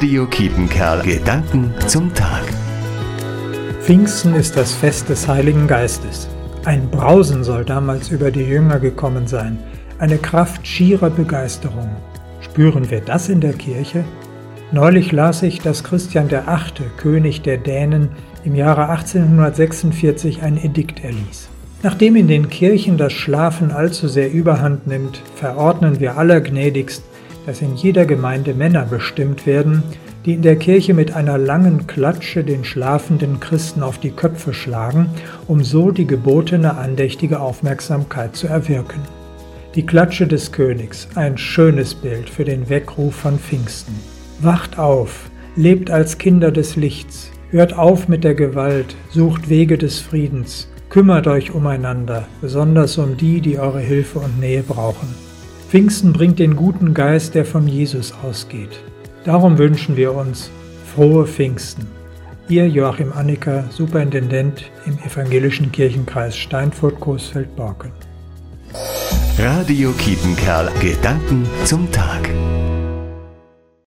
Radio Kietenkerl. Gedanken zum Tag. Pfingsten ist das Fest des Heiligen Geistes. Ein Brausen soll damals über die Jünger gekommen sein, eine Kraft schierer Begeisterung. Spüren wir das in der Kirche? Neulich las ich, dass Christian VIII., König der Dänen, im Jahre 1846 ein Edikt erließ. Nachdem in den Kirchen das Schlafen allzu sehr überhand nimmt, verordnen wir allergnädigst, dass in jeder Gemeinde Männer bestimmt werden, die in der Kirche mit einer langen Klatsche den schlafenden Christen auf die Köpfe schlagen, um so die gebotene andächtige Aufmerksamkeit zu erwirken. Die Klatsche des Königs, ein schönes Bild für den Weckruf von Pfingsten. Wacht auf, lebt als Kinder des Lichts, hört auf mit der Gewalt, sucht Wege des Friedens, kümmert euch umeinander, besonders um die, die eure Hilfe und Nähe brauchen. Pfingsten bringt den guten Geist, der von Jesus ausgeht. Darum wünschen wir uns frohe Pfingsten. Ihr Joachim Anniker, Superintendent im Evangelischen Kirchenkreis Steinfurt-Coesfeld-Borken. Radio Kietenkerl. Gedanken zum Tag.